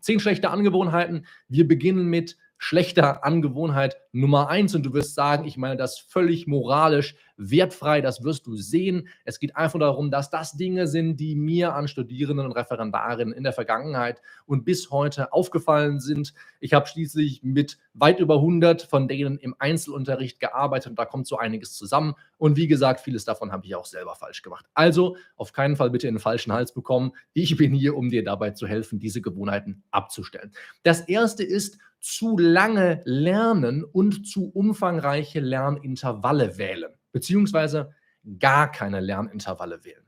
Zehn schlechte Angewohnheiten. Wir beginnen mit schlechter Angewohnheit Nummer eins. Und du wirst sagen, ich meine das völlig moralisch wertfrei, das wirst du sehen. Es geht einfach darum, dass das Dinge sind, die mir an Studierenden und Referendarinnen in der Vergangenheit und bis heute aufgefallen sind. Ich habe schließlich mit weit über 100 von denen im Einzelunterricht gearbeitet und da kommt so einiges zusammen. Und wie gesagt, vieles davon habe ich auch selber falsch gemacht. Also auf keinen Fall bitte in den falschen Hals bekommen. Ich bin hier, um dir dabei zu helfen, diese Gewohnheiten abzustellen. Das erste ist, zu lange lernen und zu umfangreiche Lernintervalle wählen, beziehungsweise gar keine Lernintervalle wählen.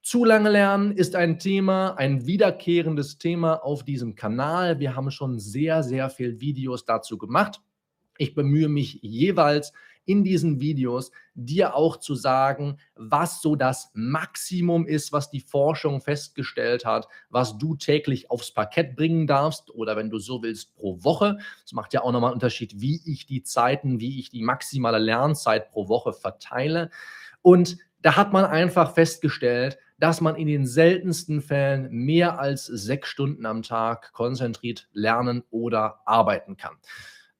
Zu lange lernen ist ein Thema, ein wiederkehrendes Thema auf diesem Kanal. Wir haben schon sehr, sehr viele Videos dazu gemacht. Ich bemühe mich jeweils in diesen Videos dir auch zu sagen, was so das Maximum ist, was die Forschung festgestellt hat, was du täglich aufs Parkett bringen darfst oder wenn du so willst pro Woche. Das macht ja auch nochmal einen Unterschied, wie ich die Zeiten, wie ich die maximale Lernzeit pro Woche verteile. Und da hat man einfach festgestellt, dass man in den seltensten Fällen mehr als sechs Stunden am Tag konzentriert lernen oder arbeiten kann.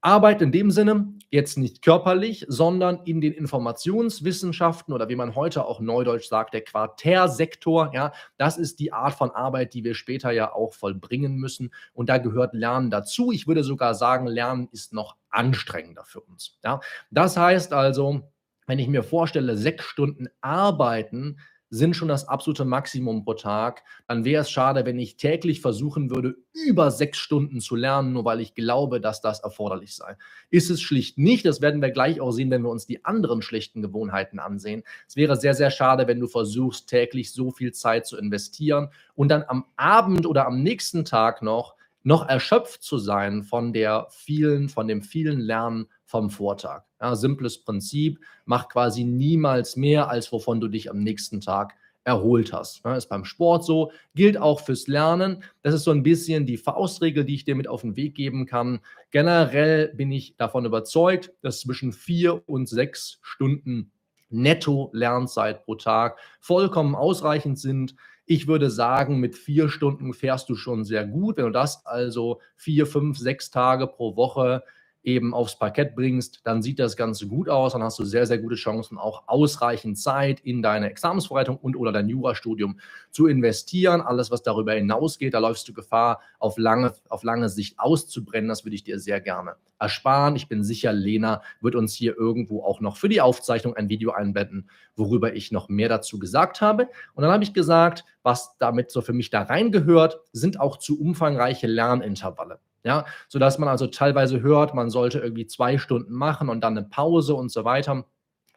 Arbeit in dem Sinne, jetzt nicht körperlich, sondern in den Informationswissenschaften oder wie man heute auch neudeutsch sagt, der Quartärsektor. Ja, das ist die Art von Arbeit, die wir später ja auch vollbringen müssen. Und da gehört Lernen dazu. Ich würde sogar sagen, Lernen ist noch anstrengender für uns. Ja, das heißt also, wenn ich mir vorstelle, sechs Stunden arbeiten, sind schon das absolute Maximum pro Tag. Dann wäre es schade, wenn ich täglich versuchen würde, über sechs Stunden zu lernen, nur weil ich glaube, dass das erforderlich sei. Ist es schlicht nicht. Das werden wir gleich auch sehen, wenn wir uns die anderen schlechten Gewohnheiten ansehen. Es wäre sehr, sehr schade, wenn du versuchst, täglich so viel Zeit zu investieren und dann am Abend oder am nächsten Tag noch noch erschöpft zu sein von der vielen, von dem vielen Lernen vom Vortag. Ja, simples Prinzip, mach quasi niemals mehr, als wovon du dich am nächsten Tag erholt hast. Ja, ist beim Sport so, gilt auch fürs Lernen. Das ist so ein bisschen die Faustregel, die ich dir mit auf den Weg geben kann. Generell bin ich davon überzeugt, dass zwischen vier und sechs Stunden Netto-Lernzeit pro Tag vollkommen ausreichend sind. Ich würde sagen, mit vier Stunden fährst du schon sehr gut. Wenn du das also vier, fünf, sechs Tage pro Woche eben aufs Parkett bringst, dann sieht das Ganze gut aus. Dann hast du sehr, sehr gute Chancen, auch ausreichend Zeit in deine Examensvorbereitung und oder dein Jurastudium zu investieren. Alles, was darüber hinausgeht, da läufst du Gefahr, auf lange, auf lange Sicht auszubrennen. Das würde ich dir sehr gerne ersparen. Ich bin sicher, Lena wird uns hier irgendwo auch noch für die Aufzeichnung ein Video einbetten, worüber ich noch mehr dazu gesagt habe. Und dann habe ich gesagt, was damit so für mich da reingehört, sind auch zu umfangreiche Lernintervalle. Ja, sodass man also teilweise hört, man sollte irgendwie zwei Stunden machen und dann eine Pause und so weiter.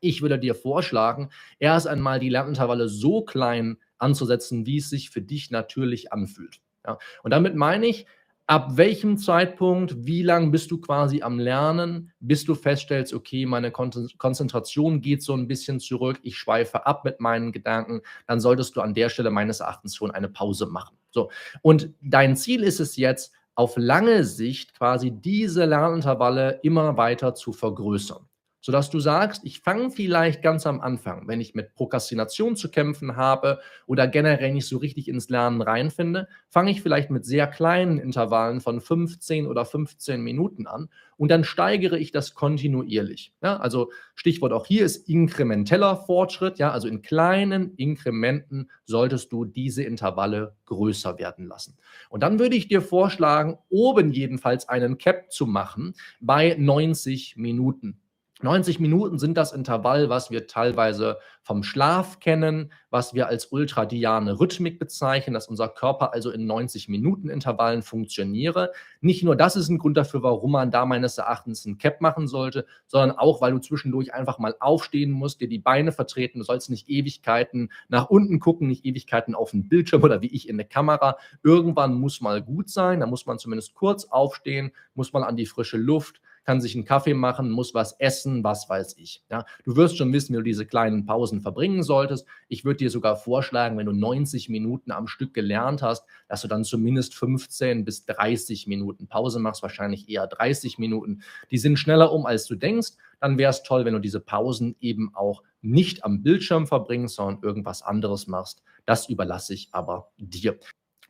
Ich würde dir vorschlagen, erst einmal die Lernintervalle so klein anzusetzen, wie es sich für dich natürlich anfühlt. Ja, und damit meine ich, ab welchem Zeitpunkt, wie lange bist du quasi am Lernen, bis du feststellst, okay, meine Konzentration geht so ein bisschen zurück, ich schweife ab mit meinen Gedanken, dann solltest du an der Stelle meines Erachtens schon eine Pause machen. So, und dein Ziel ist es jetzt, auf lange Sicht quasi diese Lernintervalle immer weiter zu vergrößern sodass du sagst, ich fange vielleicht ganz am Anfang, wenn ich mit Prokrastination zu kämpfen habe oder generell nicht so richtig ins Lernen reinfinde, fange ich vielleicht mit sehr kleinen Intervallen von 15 oder 15 Minuten an und dann steigere ich das kontinuierlich. Ja, also Stichwort auch hier ist inkrementeller Fortschritt. Ja, also in kleinen Inkrementen solltest du diese Intervalle größer werden lassen. Und dann würde ich dir vorschlagen, oben jedenfalls einen Cap zu machen bei 90 Minuten. 90 Minuten sind das Intervall, was wir teilweise vom Schlaf kennen, was wir als ultradiane Rhythmik bezeichnen, dass unser Körper also in 90 Minuten Intervallen funktioniere. Nicht nur das ist ein Grund dafür, warum man da meines Erachtens ein Cap machen sollte, sondern auch, weil du zwischendurch einfach mal aufstehen musst, dir die Beine vertreten, du sollst nicht Ewigkeiten nach unten gucken, nicht Ewigkeiten auf den Bildschirm oder wie ich in der Kamera. Irgendwann muss mal gut sein, da muss man zumindest kurz aufstehen, muss man an die frische Luft, kann sich einen Kaffee machen, muss was essen, was weiß ich. Ja, du wirst schon wissen, wie du diese kleinen Pausen verbringen solltest. Ich würde dir sogar vorschlagen, wenn du 90 Minuten am Stück gelernt hast, dass du dann zumindest 15 bis 30 Minuten Pause machst, wahrscheinlich eher 30 Minuten. Die sind schneller um, als du denkst. Dann wäre es toll, wenn du diese Pausen eben auch nicht am Bildschirm verbringst, sondern irgendwas anderes machst. Das überlasse ich aber dir.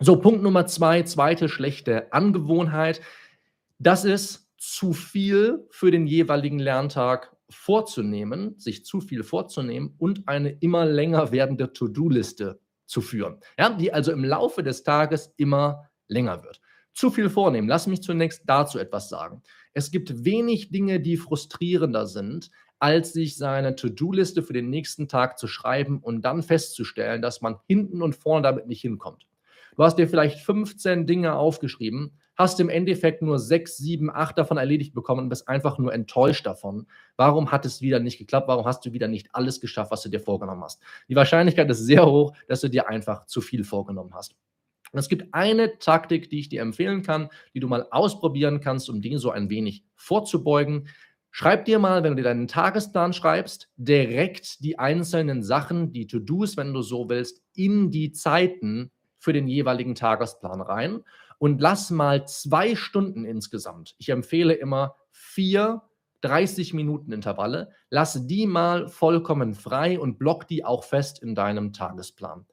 So, Punkt Nummer zwei, zweite schlechte Angewohnheit. Das ist zu viel für den jeweiligen Lerntag vorzunehmen, sich zu viel vorzunehmen und eine immer länger werdende To-Do-Liste zu führen, ja, die also im Laufe des Tages immer länger wird. Zu viel vornehmen. Lass mich zunächst dazu etwas sagen. Es gibt wenig Dinge, die frustrierender sind, als sich seine To-Do-Liste für den nächsten Tag zu schreiben und dann festzustellen, dass man hinten und vorne damit nicht hinkommt. Du hast dir vielleicht 15 Dinge aufgeschrieben, hast im Endeffekt nur 6, 7, 8 davon erledigt bekommen und bist einfach nur enttäuscht davon. Warum hat es wieder nicht geklappt? Warum hast du wieder nicht alles geschafft, was du dir vorgenommen hast? Die Wahrscheinlichkeit ist sehr hoch, dass du dir einfach zu viel vorgenommen hast. Und es gibt eine Taktik, die ich dir empfehlen kann, die du mal ausprobieren kannst, um Dinge so ein wenig vorzubeugen. Schreib dir mal, wenn du dir deinen Tagesplan schreibst, direkt die einzelnen Sachen, die To-Dos, wenn du so willst, in die Zeiten für den jeweiligen Tagesplan rein und lass mal zwei Stunden insgesamt. Ich empfehle immer vier 30 Minuten Intervalle. Lass die mal vollkommen frei und block die auch fest in deinem Tagesplan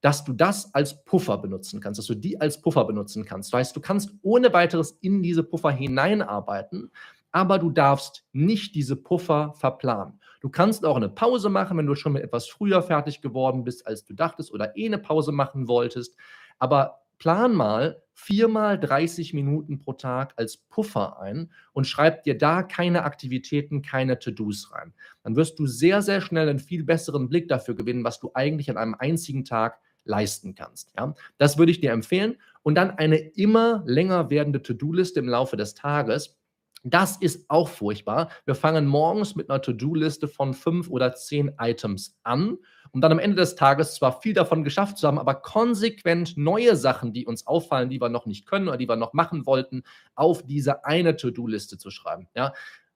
dass du das als Puffer benutzen kannst, dass du die als Puffer benutzen kannst. Das heißt, du kannst ohne weiteres in diese Puffer hineinarbeiten, aber du darfst nicht diese Puffer verplanen. Du kannst auch eine Pause machen, wenn du schon mit etwas früher fertig geworden bist, als du dachtest oder eh eine Pause machen wolltest. Aber plan mal viermal 30 Minuten pro Tag als Puffer ein und schreib dir da keine Aktivitäten, keine To-Dos rein. Dann wirst du sehr, sehr schnell einen viel besseren Blick dafür gewinnen, was du eigentlich an einem einzigen Tag leisten kannst. Ja? Das würde ich dir empfehlen. Und dann eine immer länger werdende To-Do-Liste im Laufe des Tages. Das ist auch furchtbar. Wir fangen morgens mit einer To-Do-Liste von fünf oder zehn Items an, um dann am Ende des Tages zwar viel davon geschafft zu haben, aber konsequent neue Sachen, die uns auffallen, die wir noch nicht können oder die wir noch machen wollten, auf diese eine To-Do-Liste zu schreiben. Ja?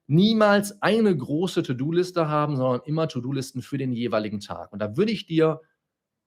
Niemals eine große To-Do-Liste haben, sondern immer To-Do-Listen für den jeweiligen Tag. Und da würde ich dir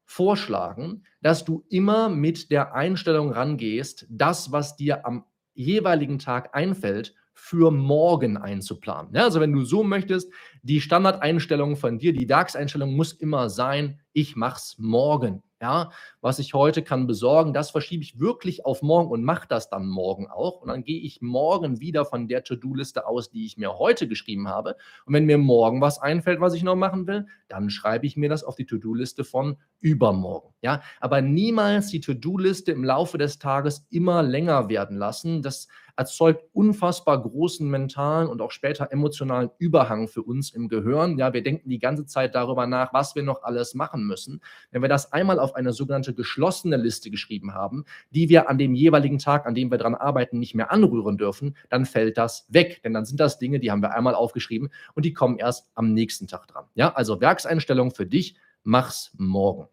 vorschlagen, dass du immer mit der Einstellung rangehst, das, was dir am jeweiligen Tag einfällt, für morgen einzuplanen. Ja, also wenn du so möchtest, die Standardeinstellung von dir, die Werkseinstellung muss immer sein, ich mach's morgen. Ja, was ich heute kann besorgen, das verschiebe ich wirklich auf morgen und mache das dann morgen auch. Und dann gehe ich morgen wieder von der To-Do-Liste aus, die ich mir heute geschrieben habe. Und wenn mir morgen was einfällt, was ich noch machen will, dann schreibe ich mir das auf die To-Do-Liste von übermorgen. Ja, aber niemals die To-Do-Liste im Laufe des Tages immer länger werden lassen. Das erzeugt unfassbar großen mentalen und auch später emotionalen Überhang für uns im Gehirn. Ja, wir denken die ganze Zeit darüber nach, was wir noch alles machen müssen. Wenn wir das einmal auf eine sogenannte geschlossene Liste geschrieben haben, die wir an dem jeweiligen Tag, an dem wir dran arbeiten, nicht mehr anrühren dürfen, dann fällt das weg. Denn dann sind das Dinge, die haben wir einmal aufgeschrieben und die kommen erst am nächsten Tag dran. Ja, also Werkseinstellung für dich, mach's morgen.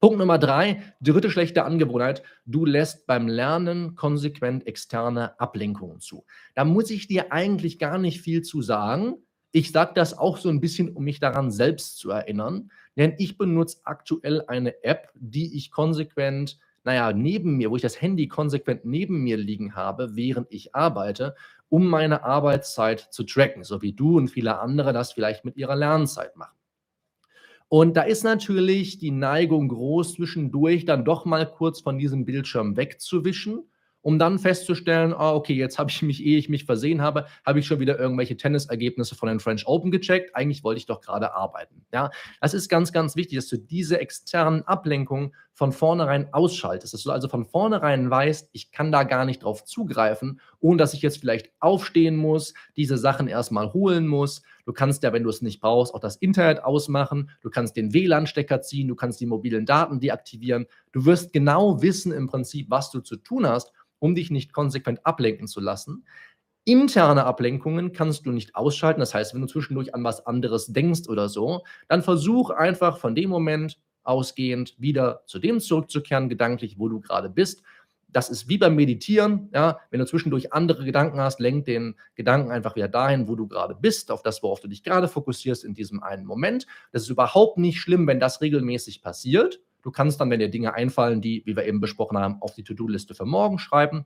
Punkt Nummer drei, dritte schlechte Angewohnheit, du lässt beim Lernen konsequent externe Ablenkungen zu. Da muss ich dir eigentlich gar nicht viel zu sagen. Ich sage das auch so ein bisschen, um mich daran selbst zu erinnern, denn ich benutze aktuell eine App, die ich konsequent, naja, neben mir, wo ich das Handy konsequent neben mir liegen habe, während ich arbeite, um meine Arbeitszeit zu tracken, so wie du und viele andere das vielleicht mit ihrer Lernzeit machen. Und da ist natürlich die Neigung groß, zwischendurch dann doch mal kurz von diesem Bildschirm wegzuwischen um dann festzustellen, ah, okay, jetzt habe ich mich, ehe ich mich versehen habe, habe ich schon wieder irgendwelche Tennisergebnisse von den French Open gecheckt. Eigentlich wollte ich doch gerade arbeiten. Ja, das ist ganz, ganz wichtig, dass du diese externen Ablenkungen von vornherein ausschaltest, dass du also von vornherein weißt, ich kann da gar nicht drauf zugreifen, ohne dass ich jetzt vielleicht aufstehen muss, diese Sachen erstmal holen muss. Du kannst ja, wenn du es nicht brauchst, auch das Internet ausmachen. Du kannst den WLAN-Stecker ziehen, du kannst die mobilen Daten deaktivieren. Du wirst genau wissen im Prinzip, was du zu tun hast um dich nicht konsequent ablenken zu lassen. Interne Ablenkungen kannst du nicht ausschalten. Das heißt, wenn du zwischendurch an was anderes denkst oder so, dann versuch einfach von dem Moment ausgehend wieder zu dem zurückzukehren, gedanklich, wo du gerade bist. Das ist wie beim Meditieren. Ja, wenn du zwischendurch andere Gedanken hast, lenk den Gedanken einfach wieder dahin, wo du gerade bist, auf das, worauf du dich gerade fokussierst in diesem einen Moment. Das ist überhaupt nicht schlimm, wenn das regelmäßig passiert. Du kannst dann, wenn dir Dinge einfallen, die, wie wir eben besprochen haben, auf die To-Do-Liste für morgen schreiben.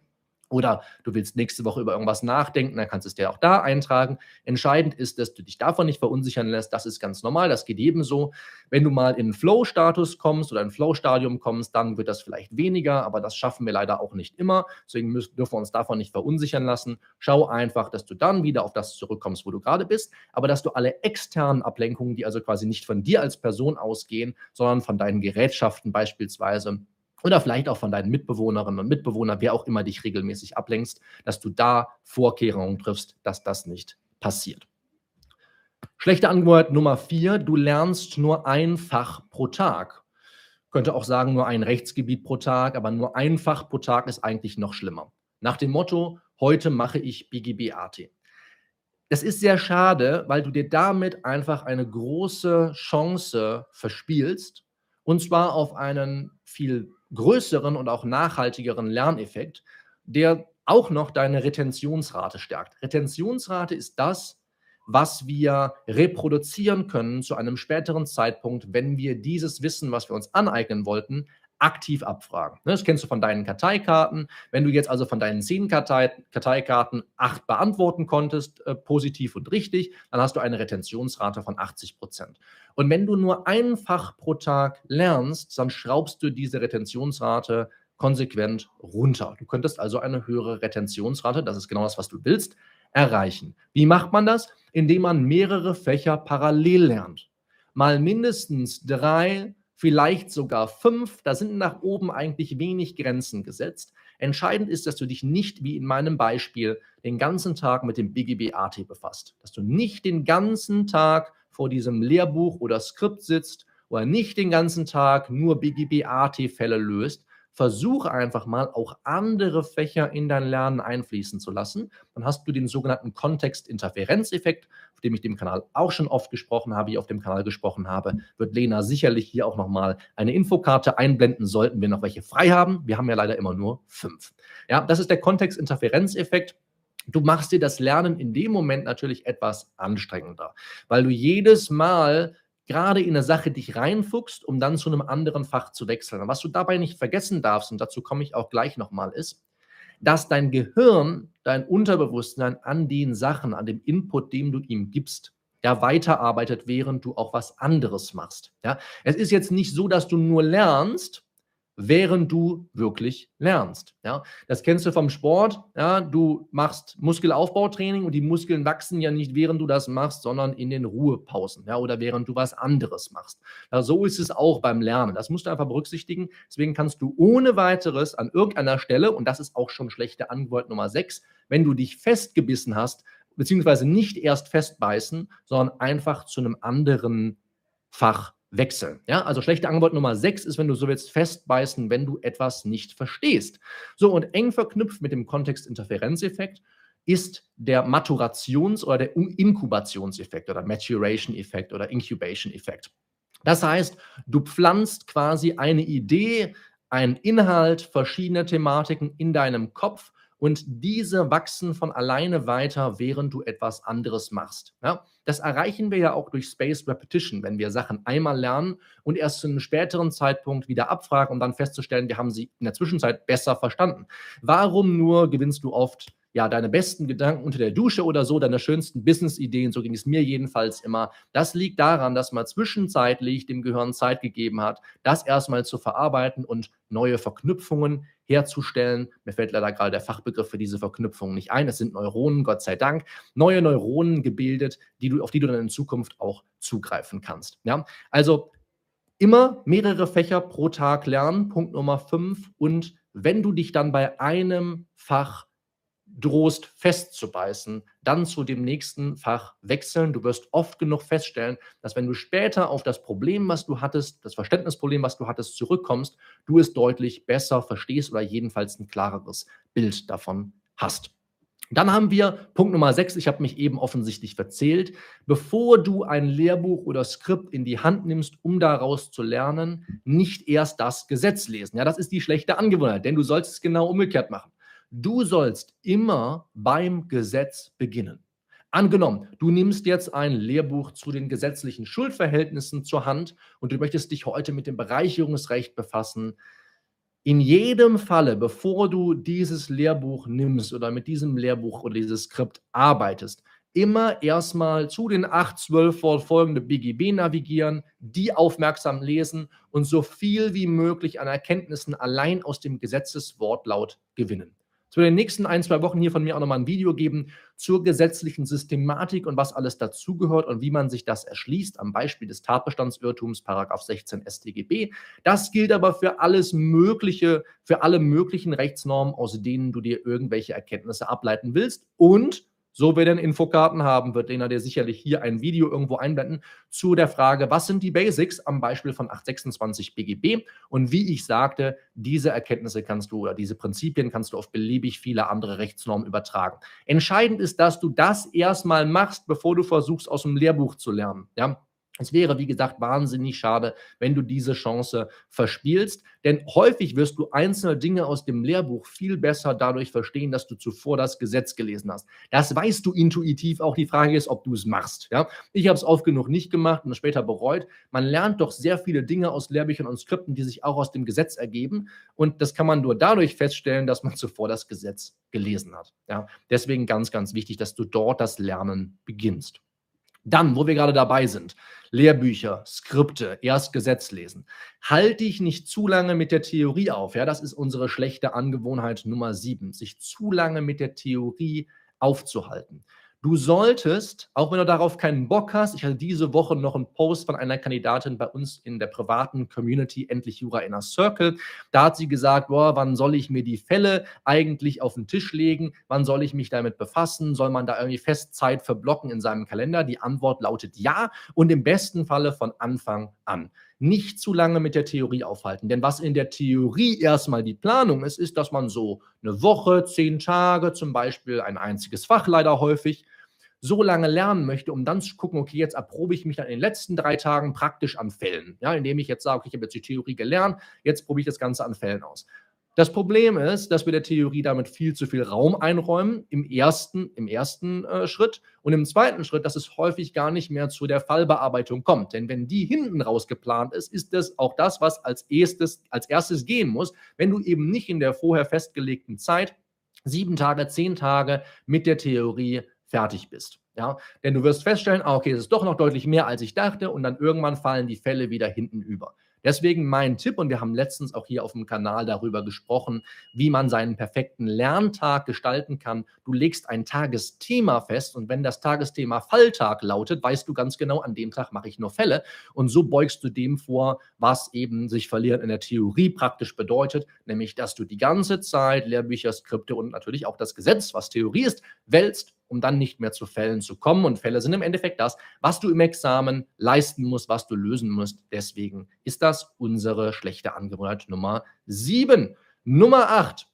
Oder du willst nächste Woche über irgendwas nachdenken, dann kannst du es dir auch da eintragen. Entscheidend ist, dass du dich davon nicht verunsichern lässt. Das ist ganz normal, das geht jedem so. Wenn du mal in Flow-Status kommst oder in Flow-Stadium kommst, dann wird das vielleicht weniger, aber das schaffen wir leider auch nicht immer. Deswegen müssen, dürfen wir uns davon nicht verunsichern lassen. Schau einfach, dass du dann wieder auf das zurückkommst, wo du gerade bist, aber dass du alle externen Ablenkungen, die also quasi nicht von dir als Person ausgehen, sondern von deinen Gerätschaften beispielsweise, oder vielleicht auch von deinen Mitbewohnerinnen und Mitbewohnern, wer auch immer dich regelmäßig ablenkst, dass du da Vorkehrungen triffst, dass das nicht passiert. Schlechte Angewohnheit Nummer vier, du lernst nur ein Fach pro Tag. Könnte auch sagen, nur ein Rechtsgebiet pro Tag, aber nur ein Fach pro Tag ist eigentlich noch schlimmer. Nach dem Motto, heute mache ich BGB-AT. Das ist sehr schade, weil du dir damit einfach eine große Chance verspielst, und zwar auf einen viel größeren und auch nachhaltigeren Lerneffekt, der auch noch deine Retentionsrate stärkt. Retentionsrate ist das, was wir reproduzieren können zu einem späteren Zeitpunkt, wenn wir dieses Wissen, was wir uns aneignen wollten, aktiv abfragen. Ne, das kennst du von deinen Karteikarten. Wenn du jetzt also von deinen zehn Kartei Karteikarten acht beantworten konntest, äh, positiv und richtig, dann hast du eine Retentionsrate von 80 Prozent. Und wenn du nur ein Fach pro Tag lernst, dann schraubst du diese Retentionsrate konsequent runter. Du könntest also eine höhere Retentionsrate, das ist genau das, was du willst, erreichen. Wie macht man das? Indem man mehrere Fächer parallel lernt. Mal mindestens drei vielleicht sogar fünf. Da sind nach oben eigentlich wenig Grenzen gesetzt. Entscheidend ist, dass du dich nicht, wie in meinem Beispiel, den ganzen Tag mit dem BGB-AT befasst. Dass du nicht den ganzen Tag vor diesem Lehrbuch oder Skript sitzt oder nicht den ganzen Tag nur BGB-AT-Fälle löst, versuche einfach mal auch andere Fächer in dein Lernen einfließen zu lassen. Dann hast du den sogenannten Kontextinterferenzeffekt, auf dem ich dem Kanal auch schon oft gesprochen habe, hier auf dem Kanal gesprochen habe, wird Lena sicherlich hier auch nochmal eine Infokarte einblenden, sollten wir noch welche frei haben. Wir haben ja leider immer nur fünf. Ja, das ist der Kontextinterferenzeffekt. Du machst dir das Lernen in dem Moment natürlich etwas anstrengender, weil du jedes Mal gerade in eine Sache dich reinfuchst, um dann zu einem anderen Fach zu wechseln. Und was du dabei nicht vergessen darfst, und dazu komme ich auch gleich nochmal, ist, dass dein Gehirn, dein Unterbewusstsein an den Sachen, an dem Input, dem du ihm gibst, ja weiterarbeitet, während du auch was anderes machst. Ja? Es ist jetzt nicht so, dass du nur lernst während du wirklich lernst. Ja, das kennst du vom Sport. Ja, du machst Muskelaufbautraining und die Muskeln wachsen ja nicht während du das machst, sondern in den Ruhepausen. Ja, oder während du was anderes machst. Ja, so ist es auch beim Lernen. Das musst du einfach berücksichtigen. Deswegen kannst du ohne weiteres an irgendeiner Stelle, und das ist auch schon schlechte Antwort Nummer 6, wenn du dich festgebissen hast, beziehungsweise nicht erst festbeißen, sondern einfach zu einem anderen Fach wechseln. Ja, also schlechte Angebot Nummer 6 ist, wenn du so willst, festbeißen, wenn du etwas nicht verstehst. So und eng verknüpft mit dem Kontextinterferenzeffekt ist der Maturations- oder der Inkubationseffekt oder Maturation-Effekt oder Incubation-Effekt. Das heißt, du pflanzt quasi eine Idee, einen Inhalt, verschiedene Thematiken in deinem Kopf und diese wachsen von alleine weiter, während du etwas anderes machst. Ja? Das erreichen wir ja auch durch Spaced Repetition, wenn wir Sachen einmal lernen und erst zu einem späteren Zeitpunkt wieder abfragen, um dann festzustellen, wir haben sie in der Zwischenzeit besser verstanden. Warum nur gewinnst du oft ja, deine besten Gedanken unter der Dusche oder so, deine schönsten Business-Ideen, so ging es mir jedenfalls immer. Das liegt daran, dass man zwischenzeitlich dem Gehirn Zeit gegeben hat, das erstmal zu verarbeiten und neue Verknüpfungen herzustellen. Mir fällt leider gerade der Fachbegriff für diese Verknüpfungen nicht ein. Es sind Neuronen, Gott sei Dank, neue Neuronen gebildet, die du, auf die du dann in Zukunft auch zugreifen kannst. Ja? Also immer mehrere Fächer pro Tag lernen, Punkt Nummer fünf. Und wenn du dich dann bei einem Fach drohst festzubeißen, dann zu dem nächsten Fach wechseln. Du wirst oft genug feststellen, dass wenn du später auf das Problem, was du hattest, das Verständnisproblem, was du hattest, zurückkommst, du es deutlich besser verstehst oder jedenfalls ein klareres Bild davon hast. Dann haben wir Punkt Nummer 6, ich habe mich eben offensichtlich verzählt. Bevor du ein Lehrbuch oder Skript in die Hand nimmst, um daraus zu lernen, nicht erst das Gesetz lesen. Ja, das ist die schlechte Angewohnheit, denn du sollst es genau umgekehrt machen. Du sollst immer beim Gesetz beginnen. Angenommen, du nimmst jetzt ein Lehrbuch zu den gesetzlichen Schuldverhältnissen zur Hand und du möchtest dich heute mit dem Bereicherungsrecht befassen. in jedem Falle, bevor du dieses Lehrbuch nimmst oder mit diesem Lehrbuch oder dieses Skript arbeitest, immer erstmal zu den 8, 12 fortfolgende BGB navigieren, die aufmerksam lesen und so viel wie möglich an Erkenntnissen allein aus dem Gesetzeswortlaut gewinnen. Es wird in den nächsten ein, zwei Wochen hier von mir auch nochmal ein Video geben zur gesetzlichen Systematik und was alles dazugehört und wie man sich das erschließt, am Beispiel des Tatbestandsirrtums, Paragraph 16 StGB. Das gilt aber für alles Mögliche, für alle möglichen Rechtsnormen, aus denen du dir irgendwelche Erkenntnisse ableiten willst und so wir denn Infokarten haben, wird Lena dir sicherlich hier ein Video irgendwo einblenden zu der Frage, was sind die Basics am Beispiel von 826 BGB und wie ich sagte, diese Erkenntnisse kannst du oder diese Prinzipien kannst du auf beliebig viele andere Rechtsnormen übertragen. Entscheidend ist, dass du das erstmal machst, bevor du versuchst, aus dem Lehrbuch zu lernen. Ja? Es wäre, wie gesagt, wahnsinnig schade, wenn du diese Chance verspielst, denn häufig wirst du einzelne Dinge aus dem Lehrbuch viel besser dadurch verstehen, dass du zuvor das Gesetz gelesen hast. Das weißt du intuitiv, auch die Frage ist, ob du es machst. Ja? Ich habe es oft genug nicht gemacht und später bereut. Man lernt doch sehr viele Dinge aus Lehrbüchern und Skripten, die sich auch aus dem Gesetz ergeben und das kann man nur dadurch feststellen, dass man zuvor das Gesetz gelesen hat. Ja? Deswegen ganz, ganz wichtig, dass du dort das Lernen beginnst. Dann, wo wir gerade dabei sind, Lehrbücher, Skripte, erst Gesetz lesen. Halte dich nicht zu lange mit der Theorie auf. Ja, das ist unsere schlechte Angewohnheit Nummer sieben, sich zu lange mit der Theorie aufzuhalten. Du solltest, auch wenn du darauf keinen Bock hast, ich hatte diese Woche noch einen Post von einer Kandidatin bei uns in der privaten Community, endlich Jura Inner Circle. Da hat sie gesagt, boah, wann soll ich mir die Fälle eigentlich auf den Tisch legen? Wann soll ich mich damit befassen? Soll man da irgendwie fest Zeit verblocken in seinem Kalender? Die Antwort lautet ja und im besten Falle von Anfang an nicht zu lange mit der Theorie aufhalten. Denn was in der Theorie erstmal die Planung ist, ist, dass man so eine Woche, zehn Tage, zum Beispiel ein einziges Fach leider häufig, so lange lernen möchte, um dann zu gucken, okay, jetzt erprobe ich mich dann in den letzten drei Tagen praktisch an Fällen. Ja, indem ich jetzt sage, okay, ich habe jetzt die Theorie gelernt, jetzt probiere ich das Ganze an Fällen aus. Das Problem ist, dass wir der Theorie damit viel zu viel Raum einräumen im ersten, im ersten äh, Schritt und im zweiten Schritt, dass es häufig gar nicht mehr zu der Fallbearbeitung kommt. Denn wenn die hinten raus geplant ist, ist das auch das, was als erstes, als erstes gehen muss, wenn du eben nicht in der vorher festgelegten Zeit sieben Tage, zehn Tage mit der Theorie fertig bist. Ja, denn du wirst feststellen, ah, okay, es ist doch noch deutlich mehr, als ich dachte, und dann irgendwann fallen die Fälle wieder hinten über. Deswegen mein Tipp, und wir haben letztens auch hier auf dem Kanal darüber gesprochen, wie man seinen perfekten Lerntag gestalten kann. Du legst ein Tagesthema fest und wenn das Tagesthema Falltag lautet, weißt du ganz genau, an dem Tag mache ich nur Fälle. Und so beugst du dem vor, was eben sich verlieren in der Theorie praktisch bedeutet, nämlich dass du die ganze Zeit Lehrbücher, Skripte und natürlich auch das Gesetz, was Theorie ist, wälzt um dann nicht mehr zu Fällen zu kommen. Und Fälle sind im Endeffekt das, was du im Examen leisten musst, was du lösen musst. Deswegen ist das unsere schlechte Angewohnheit Nummer 7. Nummer 8.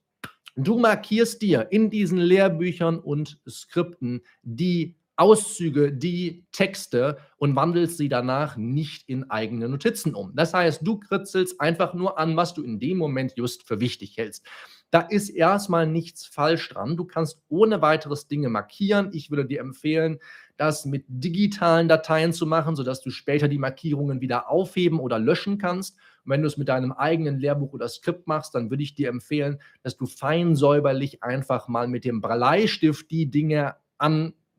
Du markierst dir in diesen Lehrbüchern und Skripten die Auszüge, die Texte und wandelst sie danach nicht in eigene Notizen um. Das heißt, du kritzelst einfach nur an, was du in dem Moment just für wichtig hältst. Da ist erstmal nichts falsch dran. Du kannst ohne weiteres Dinge markieren. Ich würde dir empfehlen, das mit digitalen Dateien zu machen, sodass du später die Markierungen wieder aufheben oder löschen kannst. Und wenn du es mit deinem eigenen Lehrbuch oder Skript machst, dann würde ich dir empfehlen, dass du fein säuberlich einfach mal mit dem Bleistift die Dinge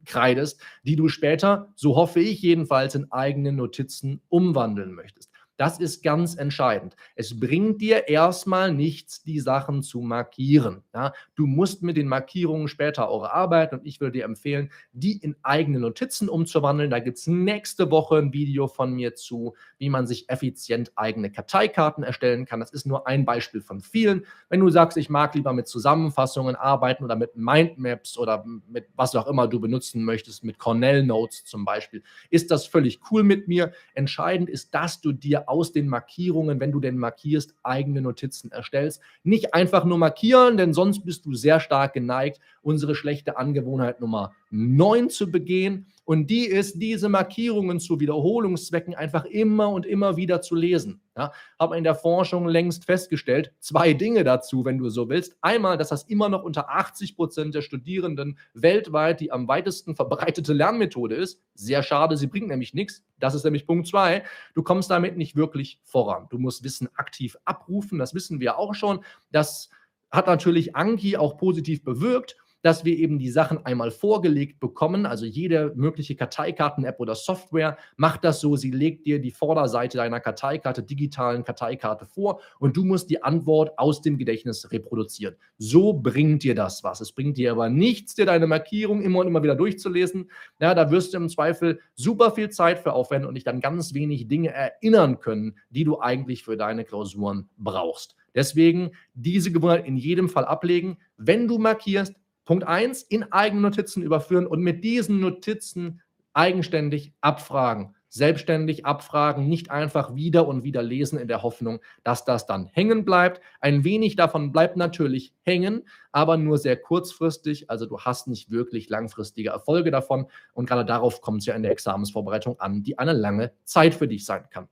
ankreidest, die du später, so hoffe ich jedenfalls, in eigene Notizen umwandeln möchtest. Das ist ganz entscheidend. Es bringt dir erstmal nichts, die Sachen zu markieren. Ja? Du musst mit den Markierungen später auch arbeiten und ich würde dir empfehlen, die in eigene Notizen umzuwandeln. Da gibt es nächste Woche ein Video von mir zu, wie man sich effizient eigene Karteikarten erstellen kann. Das ist nur ein Beispiel von vielen. Wenn du sagst, ich mag lieber mit Zusammenfassungen arbeiten oder mit Mindmaps oder mit was auch immer du benutzen möchtest, mit Cornell Notes zum Beispiel, ist das völlig cool mit mir. Entscheidend ist, dass du dir aus den Markierungen, wenn du denn markierst, eigene Notizen erstellst. Nicht einfach nur markieren, denn sonst bist du sehr stark geneigt, unsere schlechte Angewohnheit Nummer 9 zu begehen. Und die ist, diese Markierungen zu Wiederholungszwecken einfach immer und immer wieder zu lesen. Ja, hat man in der Forschung längst festgestellt. Zwei Dinge dazu, wenn du so willst. Einmal, dass das immer noch unter 80 Prozent der Studierenden weltweit die am weitesten verbreitete Lernmethode ist. Sehr schade, sie bringt nämlich nichts. Das ist nämlich Punkt zwei. Du kommst damit nicht wirklich voran. Du musst Wissen aktiv abrufen. Das wissen wir auch schon. Das hat natürlich Anki auch positiv bewirkt dass wir eben die Sachen einmal vorgelegt bekommen. Also jede mögliche Karteikarten-App oder Software macht das so, sie legt dir die Vorderseite deiner Karteikarte, digitalen Karteikarte vor und du musst die Antwort aus dem Gedächtnis reproduzieren. So bringt dir das was. Es bringt dir aber nichts, dir deine Markierung immer und immer wieder durchzulesen. Ja, da wirst du im Zweifel super viel Zeit für aufwenden und dich dann ganz wenig Dinge erinnern können, die du eigentlich für deine Klausuren brauchst. Deswegen diese Gewohnheit in jedem Fall ablegen. Wenn du markierst, Punkt 1, in eigene Notizen überführen und mit diesen Notizen eigenständig abfragen. Selbstständig abfragen, nicht einfach wieder und wieder lesen in der Hoffnung, dass das dann hängen bleibt. Ein wenig davon bleibt natürlich hängen, aber nur sehr kurzfristig. Also du hast nicht wirklich langfristige Erfolge davon. Und gerade darauf kommt es ja in der Examensvorbereitung an, die eine lange Zeit für dich sein kann.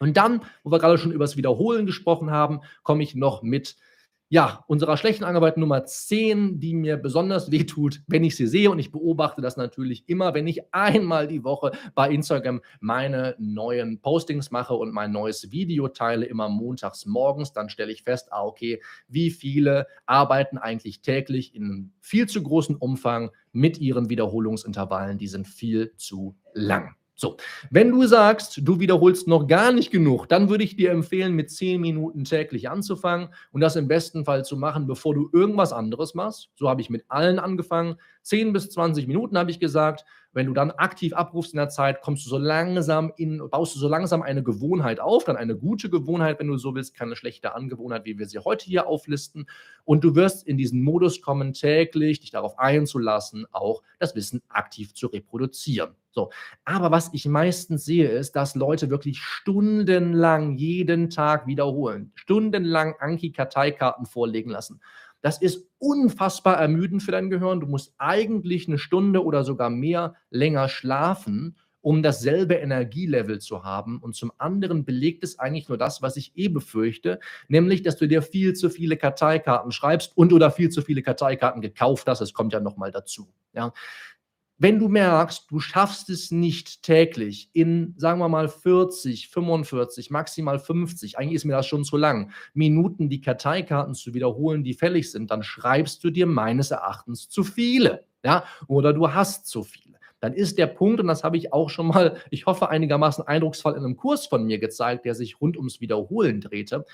Und dann, wo wir gerade schon über das Wiederholen gesprochen haben, komme ich noch mit ja, unserer schlechten Angarbeit Nummer 10, die mir besonders wehtut, wenn ich sie sehe. Und ich beobachte das natürlich immer, wenn ich einmal die Woche bei Instagram meine neuen Postings mache und mein neues Video teile, immer montags morgens. Dann stelle ich fest, ah, okay, wie viele arbeiten eigentlich täglich in viel zu großen Umfang mit ihren Wiederholungsintervallen. Die sind viel zu lang. So, wenn du sagst, du wiederholst noch gar nicht genug, dann würde ich dir empfehlen, mit 10 Minuten täglich anzufangen und das im besten Fall zu machen, bevor du irgendwas anderes machst. So habe ich mit allen angefangen. 10 bis 20 Minuten habe ich gesagt. Wenn du dann aktiv abrufst in der Zeit, kommst du so langsam in, baust du so langsam eine Gewohnheit auf, dann eine gute Gewohnheit, wenn du so willst, keine schlechte Angewohnheit, wie wir sie heute hier auflisten. Und du wirst in diesen Modus kommen, täglich dich darauf einzulassen, auch das Wissen aktiv zu reproduzieren. So. Aber was ich meistens sehe, ist, dass Leute wirklich stundenlang jeden Tag wiederholen, stundenlang Anki-Karteikarten vorlegen lassen. Das ist unfassbar ermüdend für dein Gehirn. Du musst eigentlich eine Stunde oder sogar mehr länger schlafen, um dasselbe Energielevel zu haben. Und zum anderen belegt es eigentlich nur das, was ich eh befürchte, nämlich, dass du dir viel zu viele Karteikarten schreibst und oder viel zu viele Karteikarten gekauft hast. Das kommt ja nochmal dazu. Ja. Wenn du merkst, du schaffst es nicht täglich in, sagen wir mal, 40, 45, maximal 50, eigentlich ist mir das schon zu lang, Minuten die Karteikarten zu wiederholen, die fällig sind, dann schreibst du dir meines Erachtens zu viele. Ja? Oder du hast zu viele dann ist der Punkt, und das habe ich auch schon mal, ich hoffe, einigermaßen eindrucksvoll in einem Kurs von mir gezeigt, der sich rund ums Wiederholen drehte.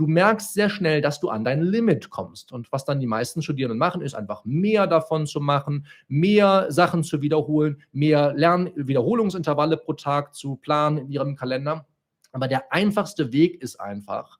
Du merkst sehr schnell, dass du an dein Limit kommst. Und was dann die meisten Studierenden machen, ist einfach mehr davon zu machen, mehr Sachen zu wiederholen, mehr Lernwiederholungsintervalle pro Tag zu planen in ihrem Kalender. Aber der einfachste Weg ist einfach,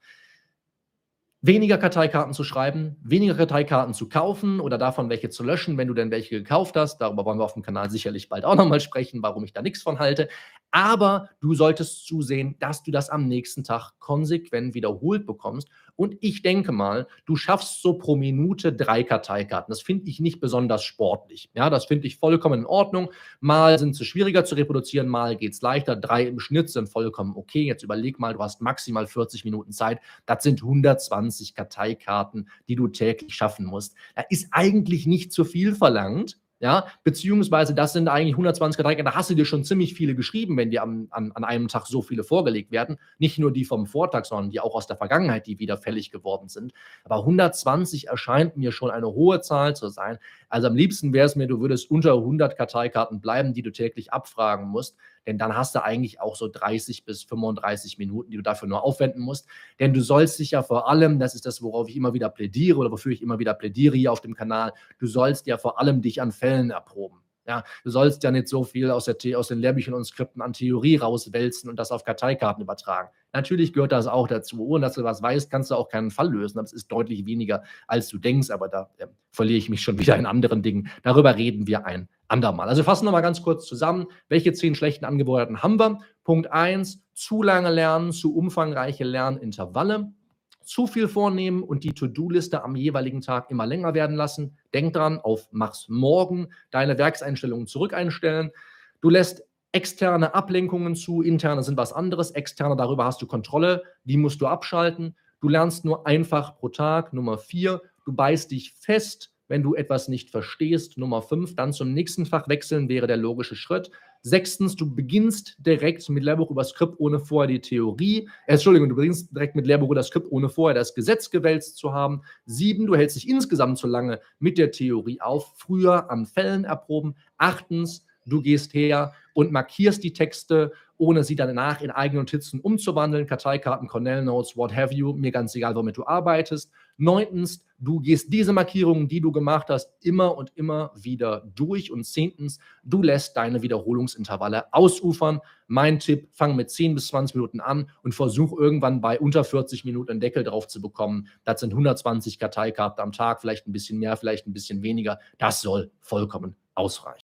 weniger Karteikarten zu schreiben, weniger Karteikarten zu kaufen oder davon welche zu löschen, wenn du denn welche gekauft hast. Darüber wollen wir auf dem Kanal sicherlich bald auch nochmal sprechen, warum ich da nichts von halte. Aber du solltest zusehen, dass du das am nächsten Tag konsequent wiederholt bekommst. Und ich denke mal, du schaffst so pro Minute drei Karteikarten. Das finde ich nicht besonders sportlich. Ja, das finde ich vollkommen in Ordnung. Mal sind sie schwieriger zu reproduzieren, mal geht es leichter. Drei im Schnitt sind vollkommen okay. Jetzt überleg mal, du hast maximal 40 Minuten Zeit. Das sind 120 Karteikarten, die du täglich schaffen musst. Da ist eigentlich nicht zu viel verlangt. Ja, beziehungsweise das sind eigentlich 120 Getränke, da hast du dir schon ziemlich viele geschrieben, wenn dir an, an, an einem Tag so viele vorgelegt werden. Nicht nur die vom Vortag, sondern die auch aus der Vergangenheit, die wieder fällig geworden sind. Aber 120 erscheint mir schon eine hohe Zahl zu sein. Also am liebsten wäre es mir, du würdest unter 100 Karteikarten bleiben, die du täglich abfragen musst. Denn dann hast du eigentlich auch so 30 bis 35 Minuten, die du dafür nur aufwenden musst. Denn du sollst dich ja vor allem, das ist das, worauf ich immer wieder plädiere oder wofür ich immer wieder plädiere hier auf dem Kanal, du sollst ja vor allem dich an Fällen erproben. Ja, du sollst ja nicht so viel aus, der, aus den Lehrbüchern und Skripten an Theorie rauswälzen und das auf Karteikarten übertragen. Natürlich gehört das auch dazu. Und dass du was weißt, kannst du auch keinen Fall lösen. Das ist deutlich weniger, als du denkst. Aber da äh, verliere ich mich schon wieder in anderen Dingen. Darüber reden wir ein andermal. Also fassen wir mal ganz kurz zusammen. Welche zehn schlechten Angewohnheiten haben wir? Punkt 1, zu lange lernen, zu umfangreiche Lernintervalle zu viel vornehmen und die To-Do-Liste am jeweiligen Tag immer länger werden lassen. Denk dran, auf mach's morgen deine Werkseinstellungen zurückeinstellen. Du lässt externe Ablenkungen zu, interne sind was anderes, externe, darüber hast du Kontrolle, die musst du abschalten. Du lernst nur einfach pro Tag. Nummer vier, du beißt dich fest, wenn du etwas nicht verstehst. Nummer fünf, dann zum nächsten Fach wechseln wäre der logische Schritt. Sechstens, du beginnst direkt mit Lehrbuch über Skript, ohne vorher die Theorie, äh, Entschuldigung, du beginnst direkt mit Lehrbuch über Skript, ohne vorher das Gesetz gewälzt zu haben. Sieben, du hältst dich insgesamt zu lange mit der Theorie auf, früher an Fällen erproben. Achtens, du gehst her und markierst die Texte, ohne sie danach in eigene Notizen umzuwandeln, Karteikarten, Cornell Notes, what have you, mir ganz egal, womit du arbeitest. Neuntens, du gehst diese Markierungen, die du gemacht hast, immer und immer wieder durch. Und zehntens, du lässt deine Wiederholungsintervalle ausufern. Mein Tipp, fang mit 10 bis 20 Minuten an und versuch irgendwann bei unter 40 Minuten einen Deckel drauf zu bekommen. Das sind 120 Karteikarten am Tag, vielleicht ein bisschen mehr, vielleicht ein bisschen weniger. Das soll vollkommen ausreichen.